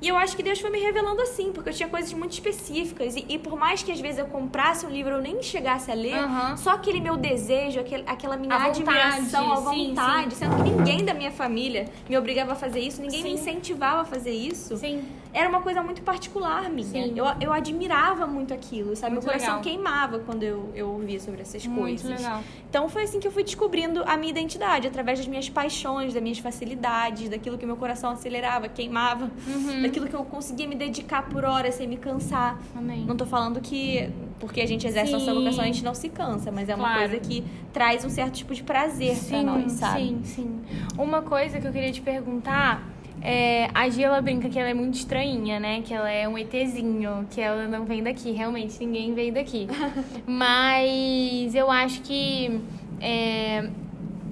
E eu acho que Deus foi me revelando assim, porque eu tinha coisas muito específicas. E, e por mais que às vezes eu comprasse um livro eu nem chegasse a ler, Aham. só aquele meu desejo, aquele, aquela minha A vontade, admiração, a sim, vontade, sendo que ninguém da minha família me obrigava a fazer isso, ninguém me Sim. incentivava a fazer isso. Sim. Era uma coisa muito particular minha. Sim. Eu, eu admirava muito aquilo, sabe? Muito Meu coração legal. queimava quando eu, eu ouvia sobre essas Muito coisas. legal. Então foi assim que eu fui descobrindo a minha identidade, através das minhas paixões, das minhas facilidades, daquilo que meu coração acelerava, queimava, Uhum. daquilo que eu conseguia me dedicar por horas sem me cansar. Amém. Não tô falando que porque a gente exerce nossa Sim. vocação a gente não se cansa, mas é uma Claro. coisa que traz um certo tipo de prazer pra nós, sabe? Sim, sim. Uma coisa que eu queria te perguntar é, a Gia, ela brinca que ela é muito estranhinha, né? Que ela é um ETzinho, que ela não vem daqui. Realmente, ninguém veio daqui. Mas eu acho que é,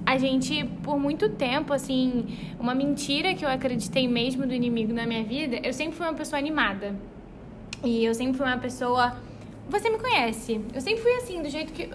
a gente, por muito tempo, assim, uma mentira que eu acreditei mesmo do inimigo na minha vida, eu sempre fui uma pessoa animada. E eu sempre fui uma pessoa. Você me conhece. Eu sempre fui assim, do jeito que.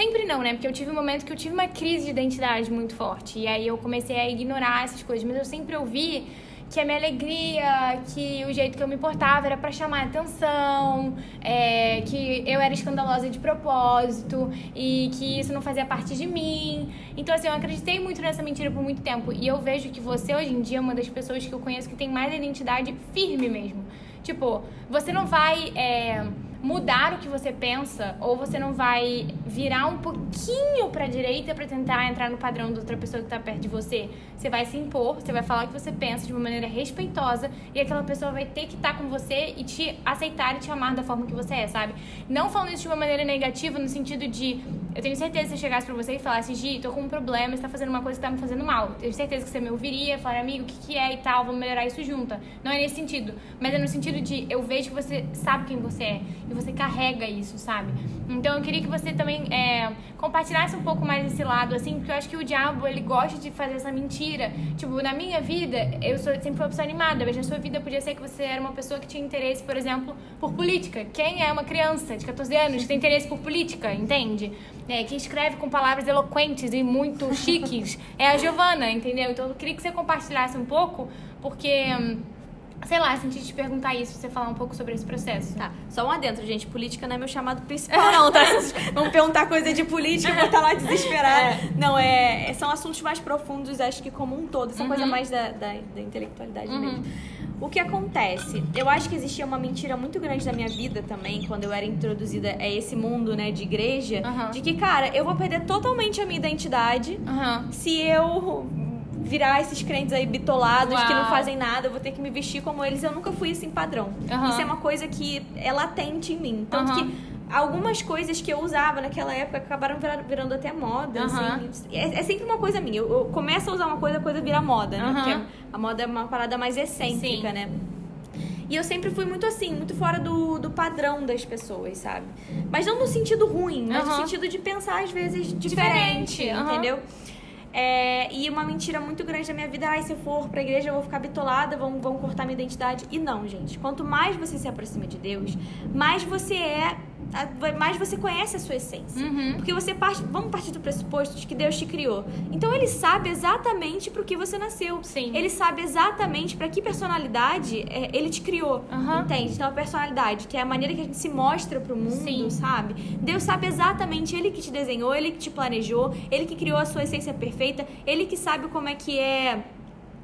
Sempre não, né? Porque eu tive um momento que eu tive uma crise de identidade muito forte. E aí eu comecei a ignorar essas coisas. Mas eu sempre ouvi que a minha alegria, que o jeito que eu me portava era pra chamar atenção, é, que eu era escandalosa de propósito e que isso não fazia parte de mim. Então, assim, eu acreditei muito nessa mentira por muito tempo. E eu vejo que você, hoje em dia, é uma das pessoas que eu conheço que tem mais identidade firme mesmo. Tipo, você não vai é, mudar o que você pensa ou você não vai virar um pouquinho pra direita pra tentar entrar no padrão da outra pessoa que tá perto de você. Você vai se impor, você vai falar o que você pensa de uma maneira respeitosa e aquela pessoa vai ter que estar com você e te aceitar e te amar da forma que você é, sabe? Não falando isso de uma maneira negativa no sentido de eu tenho certeza que se eu chegasse pra você e falasse, Gi, tô com um problema, você tá fazendo uma coisa que tá me fazendo mal. Tenho certeza que você me ouviria, falar, amigo, o que, que é e tal, vamos melhorar isso junta. Não é nesse sentido, mas é no sentido de eu vejo que você sabe quem você é e você carrega isso, sabe? Então eu queria que você também é, compartilhasse um pouco mais esse lado, assim, porque eu acho que o diabo, ele gosta de fazer essa mentira. Tipo, na minha vida, eu sou, sempre fui uma pessoa animada, mas na sua vida podia ser que você era uma pessoa que tinha interesse, por exemplo, por política. Quem é uma criança de 14 anos que tem interesse por política, entende? É, quem escreve com palavras eloquentes e muito chiques é a Giovana, entendeu? Então eu queria que você compartilhasse um pouco, porque... hum, Sei lá, senti te perguntar isso, você falar um pouco sobre esse processo. Tá, só um adentro, gente. Política não é meu chamado principal, não, tá? Vamos perguntar coisa de política, eu vou estar lá desesperada. Não, é, são assuntos mais profundos, acho que como um todo. Essa coisa mais da, da, da intelectualidade mesmo. O que acontece? Eu acho que existia uma mentira muito grande na minha vida também, quando eu era introduzida a esse mundo, né, de igreja, Aham. de que, cara, eu vou perder totalmente a minha identidade Aham. se eu virar esses crentes aí bitolados que não Uau. fazem nada, eu vou ter que me vestir como eles. Eu nunca fui assim padrão. Aham. Isso é uma coisa que é latente em mim. Tanto que algumas coisas que eu usava naquela época acabaram virando, até moda. Aham. assim. É, é sempre uma coisa minha. Eu, eu começo a usar uma coisa, a coisa vira moda, né? Aham. Porque a moda é uma parada mais excêntrica, Sim. né? E eu sempre fui muito assim, muito fora do, do padrão das pessoas, sabe? Mas não no sentido ruim, mas no Aham. sentido de pensar às vezes diferente, Diferente, entendeu? É, e uma mentira muito grande da minha vida, ai, se eu for pra igreja eu vou ficar bitolada, vão, vão cortar minha identidade. E não, gente. Quanto mais você se aproxima de Deus, mais você é, mais você conhece a sua essência. Uhum. Porque você parte, vamos partir do pressuposto de que Deus te criou. Então ele sabe exatamente pro que você nasceu. Sim. Ele sabe exatamente pra que personalidade é, ele te criou. Aham. Entende? Então a personalidade, que é a maneira que a gente se mostra pro mundo, Sim. sabe? Deus sabe exatamente ele que te desenhou, ele que te planejou, ele que criou a sua essência perfeita, ele que sabe como é que é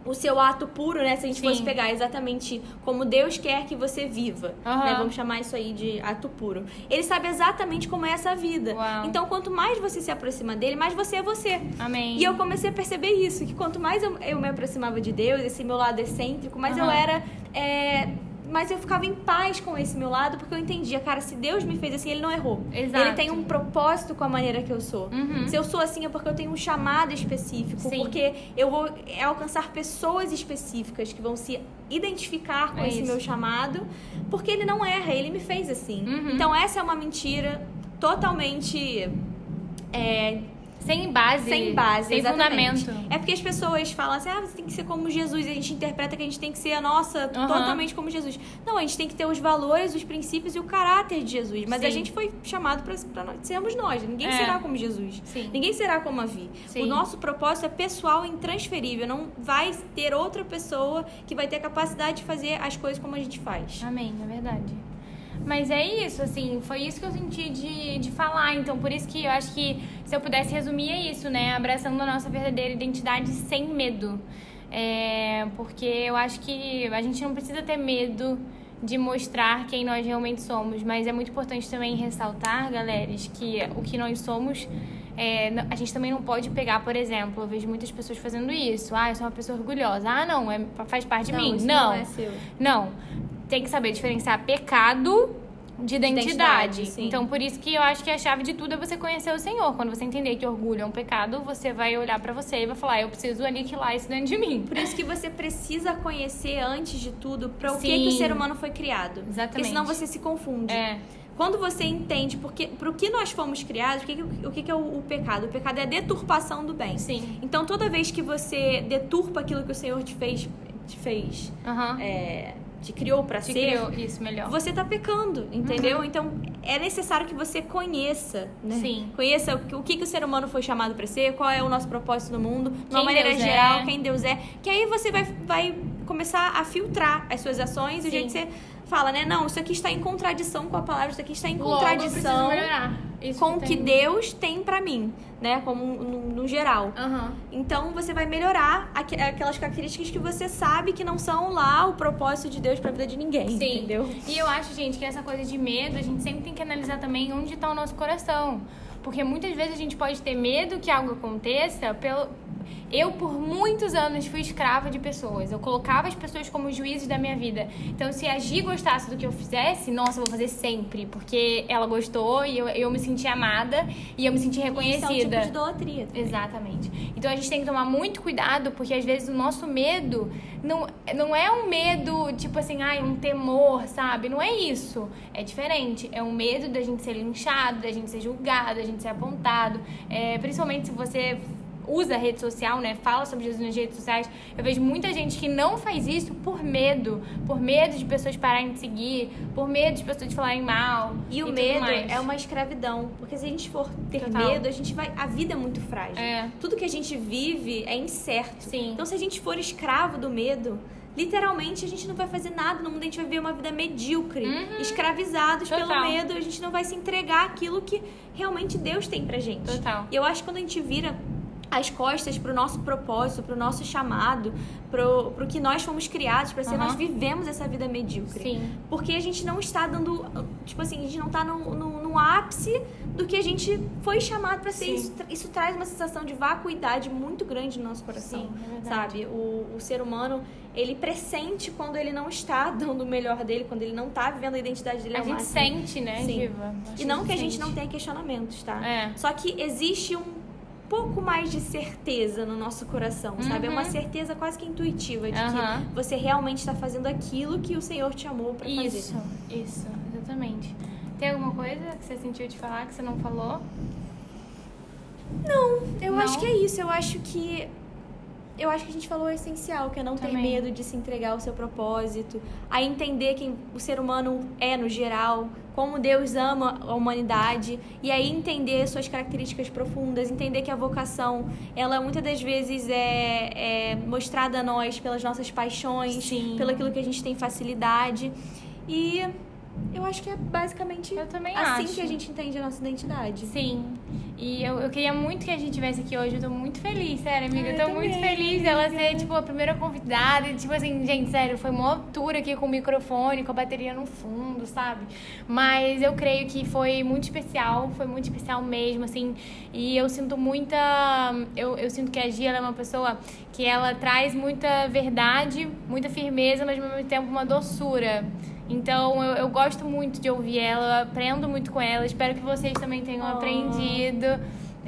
o seu ato puro, né? Se a gente Sim. fosse pegar exatamente como Deus quer que você viva, Aham. né? Vamos chamar isso aí de ato puro. Ele sabe exatamente como é essa vida. Uau. Então, quanto mais você se aproxima dele, mais você é você. Amém. E eu comecei a perceber isso, que quanto mais eu, eu me aproximava de Deus, esse meu lado excêntrico, mais eu Aham. era. é, mais eu ficava em paz com esse meu lado, porque eu entendia, cara, se Deus me fez assim, ele não errou. Exato. Ele tem um propósito com a maneira que eu sou. Uhum. Se eu sou assim é porque eu tenho um chamado específico, Sim. porque eu vou é, alcançar pessoas específicas que vão se identificar com É esse isso. meu chamado, porque ele não erra, ele me fez assim. Uhum. Então essa é uma mentira totalmente é, Sem base. sem base, Sem exatamente. fundamento. É porque as pessoas falam assim, ah, você tem que ser como Jesus, e a gente interpreta que a gente tem que ser a nossa, Aham. totalmente como Jesus. Não, a gente tem que ter os valores, os princípios e o caráter de Jesus. Mas a Sim. gente foi chamado nós sermos nós. Ninguém É. será como Jesus. Sim. Ninguém será como a Vi. Sim. O nosso propósito é pessoal e intransferível. Não vai ter outra pessoa que vai ter a capacidade de fazer as coisas como a gente faz. Amém, é verdade. Mas é isso, assim, foi isso que eu senti de, de falar. Então, por isso que eu acho que se eu pudesse resumir é isso, né? Abraçando a nossa verdadeira identidade sem medo. É, porque eu acho que a gente não precisa ter medo de mostrar quem nós realmente somos, mas é muito importante também ressaltar, galera, que o que nós somos é, a gente também não pode pegar, por exemplo, eu vejo muitas pessoas fazendo isso. Ah, eu sou uma pessoa orgulhosa. Ah, não, é, faz parte não, de mim. Não, não é seu. Não. Tem que saber diferenciar pecado de identidade. Identidade, então, por isso que eu acho que a chave de tudo é você conhecer o Senhor. Quando você entender que orgulho é um pecado, você vai olhar pra você e vai falar: eu preciso aniquilar isso dentro de mim. Por isso que você precisa conhecer antes de tudo para o que, que o ser humano foi criado. Exatamente. Porque senão você se confunde. É. Quando você entende porque, pro que nós fomos criados, o que, o que, é o, o pecado? O pecado é a deturpação do bem. Sim. Então toda vez que você deturpa aquilo que o Senhor te fez, te fez, Aham. é, te criou para ser, criou isso melhor. você tá pecando, entendeu? Então é necessário que você conheça, né? Sim. Conheça o que, o que o ser humano foi chamado para ser, qual é o nosso propósito no mundo, de uma maneira Deus geral, é. quem Deus é. Que aí você vai, vai começar a filtrar as suas ações e o jeito que você fala, né? Não, isso aqui está em contradição com a palavra, isso aqui está em Logo, contradição. Isso com o que tem- Deus tem para mim, né? Como no, no geral. Aham. Então você vai melhorar aqu- aquelas características que você sabe que não são lá o propósito de Deus pra vida de ninguém, Sim. entendeu? E eu acho, gente, que essa coisa de medo, a gente sempre tem que analisar também onde está o nosso coração. Porque muitas vezes a gente pode ter medo que algo aconteça pelo. Eu, por muitos anos, fui escrava de pessoas. Eu colocava as pessoas como juízes da minha vida. Então, se a Gi gostasse do que eu fizesse, nossa, eu vou fazer sempre. Porque ela gostou e eu, eu me senti amada e eu me senti Isso é um reconhecida. tipo de idolatria. também. Exatamente. Então a gente tem que tomar muito cuidado, porque às vezes o nosso medo não, não é um medo, tipo assim, ai, um temor, sabe? Não é isso. É diferente. É um medo da gente ser linchado, da gente ser julgado, da gente ser apontado. É, principalmente se você usa a rede social, né? Fala sobre Jesus nas redes sociais. Eu vejo muita gente que não faz isso por medo. Por medo de pessoas pararem de seguir, por medo de pessoas falarem mal. E o tudo medo mais. é uma escravidão. Porque se a gente for ter Total. medo, a gente vai. A vida é muito frágil. É. Tudo que a gente vive é incerto. Sim. Então, se a gente for escravo do medo, literalmente a gente não vai fazer nada no mundo, a gente vai viver uma vida medíocre, Uhum. escravizados pelo Total. medo, a gente não vai se entregar aquilo que realmente Deus tem pra gente. Total. E eu acho que quando a gente vira as costas pro nosso propósito, pro nosso chamado, pro, pro que nós fomos criados pra ser, Aham. nós vivemos essa vida medíocre. Sim. Porque a gente não está dando. Tipo assim, a gente não está no, no, no ápice do que a gente foi chamado para ser. Isso, isso traz uma sensação de vacuidade muito grande no nosso coração. Sim, é sabe? O, o ser humano, ele pressente quando ele não está dando o melhor dele, quando ele não está vivendo a identidade dele A gente máximo. sente, né, Sim. Diva? E não que a gente não tenha questionamentos, tá? É. Só que existe um pouco mais de certeza no nosso coração, sabe? É uma Uhum. certeza quase que intuitiva de Aham. que você realmente está fazendo aquilo que o Senhor te amou para fazer. Isso, isso, exatamente. Tem alguma coisa que você sentiu de falar que você não falou? Não, eu Não? acho que é isso. Eu acho que. Eu acho que a gente falou o essencial, que é não ter Também. medo de se entregar ao seu propósito, a entender quem o ser humano é no geral, como Deus ama a humanidade, e aí entender suas características profundas, entender que a vocação, ela muitas das vezes é, é mostrada a nós pelas nossas paixões, Sim. pelo aquilo que a gente tem facilidade. E eu acho que é basicamente assim acho. que a gente entende a nossa identidade. Sim. E eu, eu queria muito que a gente tivesse aqui hoje. Eu tô muito feliz, sério, amiga. Ah, eu eu tô muito também, feliz dela ser, tipo, a primeira convidada. Tipo assim, gente, sério, foi uma altura aqui com o microfone, com a bateria no fundo, sabe? Mas eu creio que foi muito especial, foi muito especial mesmo, assim. E eu sinto muita. Eu, eu sinto que a Gia é uma pessoa que ela traz muita verdade, muita firmeza, mas ao mesmo tempo uma doçura. Então eu, eu gosto muito de ouvir ela, eu aprendo muito com ela. Espero que vocês também tenham Oh. aprendido.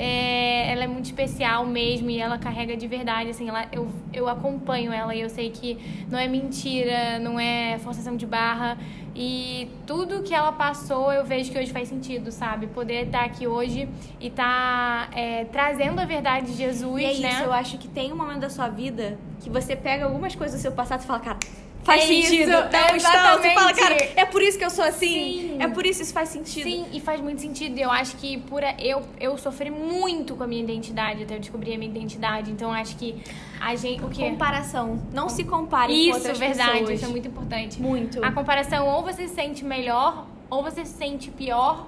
É, ela é muito especial mesmo e ela carrega de verdade, assim, ela, eu, eu acompanho ela e eu sei que não é mentira, não é forçação de barra. E tudo que ela passou, eu vejo que hoje faz sentido, sabe? Poder estar aqui hoje e estar é, trazendo a verdade de Jesus, E é né? isso, eu acho que tem um momento da sua vida que você pega algumas coisas do seu passado e fala, cara, faz É sentido. isso, dá um estalo, você fala, cara, é por isso que eu sou assim. Sim. É por isso que isso faz sentido. Sim, e faz muito sentido. Eu acho que por eu, eu sofri muito com a minha identidade até eu descobrir a minha identidade. Então acho que a gente. O quê? Comparação. Não se compare com Isso, outras verdade. pessoas. Isso é muito importante. Muito. A comparação, ou você se sente melhor, ou você se sente pior,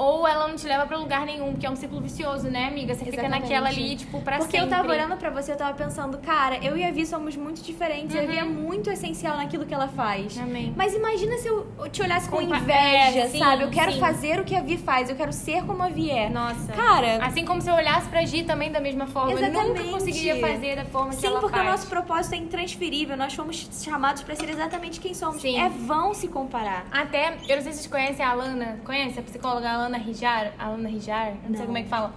ou ela não te leva pra lugar nenhum, porque é um ciclo vicioso, né, amiga? Você fica Exatamente. naquela ali, tipo, pra Porque sempre. eu tava olhando pra você, eu tava pensando, cara, eu e a Vi somos muito diferentes. E a Vi é muito essencial naquilo que ela faz. Uhum. Amém. Mas imagina se eu te olhasse com Compa- inveja, é, sim, sabe? Eu quero sim. fazer o que a Vi faz, eu quero ser como a Vi é. Nossa. Cara, Assim como se eu olhasse pra Gi também da mesma forma, eu nunca Exatamente. conseguiria fazer da forma que Sim, ela porque faz. o nosso propósito é intransferível. Nós fomos chamados pra ser exatamente quem somos. Sim. É vão se comparar. Até, eu não sei se vocês conhecem a Alana, conhece a psicóloga Alana Rijar? Alana Rijar? Eu não, sei Não. como é que fala.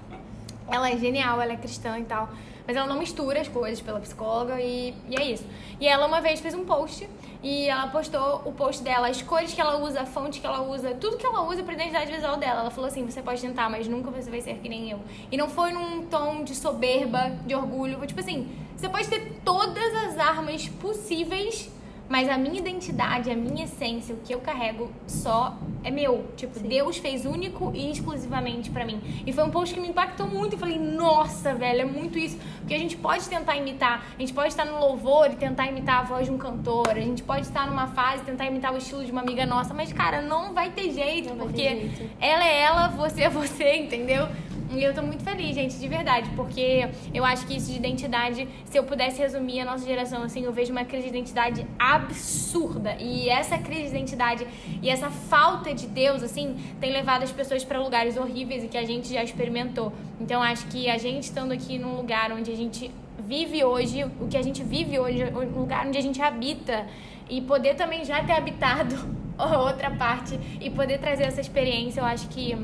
Ela é genial, ela é cristã e tal. Mas ela não mistura as coisas pela psicóloga e, e é isso. E ela uma vez fez um post e ela postou o post dela, as cores que ela usa, a fonte que ela usa, tudo que ela usa pra identidade visual dela. Ela falou assim: você pode tentar, mas nunca você vai ser que nem eu. E não foi num tom de soberba, de orgulho. Tipo assim: você pode ter todas as armas possíveis mas a minha identidade, a minha essência, o que eu carrego só é meu. Tipo, Deus fez único e exclusivamente pra mim. E foi um post que me impactou muito. Eu falei, nossa, velho, é muito isso. Porque a gente pode tentar imitar, a gente pode estar no louvor e tentar imitar a voz de um cantor, a gente pode estar numa fase e tentar imitar o estilo de uma amiga nossa, mas, cara, não vai ter jeito, Não vai ter porque jeito. ela é ela, você é você, entendeu? E eu tô muito feliz, gente, de verdade, porque eu acho que isso de identidade, se eu pudesse resumir a nossa geração, assim, eu vejo uma crise de identidade absurda. E essa crise de identidade e essa falta de Deus, assim, tem levado as pessoas para lugares horríveis e que a gente já experimentou. Então, acho que a gente estando aqui num lugar onde a gente vive hoje, o que a gente vive hoje, um lugar onde a gente habita, e poder também já ter habitado outra parte e poder trazer essa experiência, eu acho que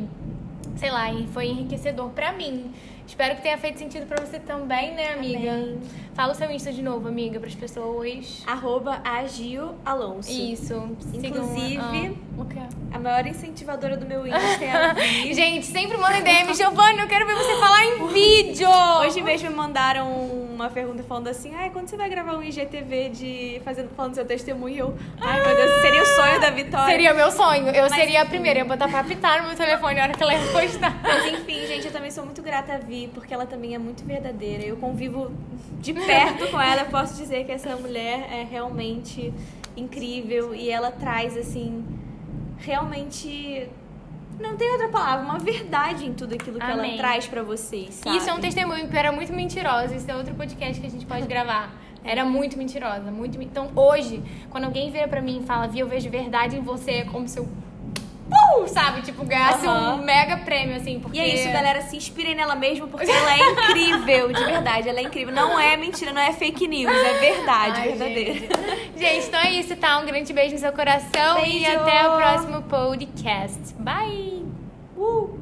sei lá, foi enriquecedor pra mim. Espero que tenha feito sentido pra você também, né, amiga? Amém. Fala o seu Insta de novo, amiga, pras pessoas. Arroba Alonso. Isso. Inclusive- ah, o quê? A maior incentivadora do meu Insta é a. Gente, sempre manda DM. Giovanni, eu quero ver você falar em vídeo! Hoje mesmo me mandaram uma pergunta falando assim: Ai, quando você vai gravar um IGTV de fazendo, falando seu testemunho? Eu, Ai, meu Deus, seria o sonho da Vitória. Seria meu sonho. Eu Mas- seria a primeira. Eu ia botar pra apitar no meu telefone na hora que ela ia postar. Mas enfim, gente, eu também sou muito grata a Vi, porque ela também é muito verdadeira. Eu convivo de perto com ela, eu posso dizer que essa mulher é realmente incrível e ela traz, assim, realmente. Não tem outra palavra, uma verdade em tudo aquilo que Amém. ela traz pra vocês. Sabe? Isso é um testemunho, porque eu era muito mentirosa. Isso é outro podcast que a gente pode gravar. Era muito mentirosa, muito. Então, hoje, quando alguém vira pra mim e fala, Vi, eu vejo verdade em você, é como se eu. Pum! Sabe? Tipo, ganhasse Aham. um mega prêmio, assim. Porque... E é isso, galera. Se inspirem nela mesmo, porque ela é incrível, de verdade. Ela é incrível. Não é mentira, não é fake news, é verdade, Ai, verdadeira. Gente. Gente, então é isso, tá? Um grande beijo no seu coração e Beijo. até o próximo podcast. Bye! Uh!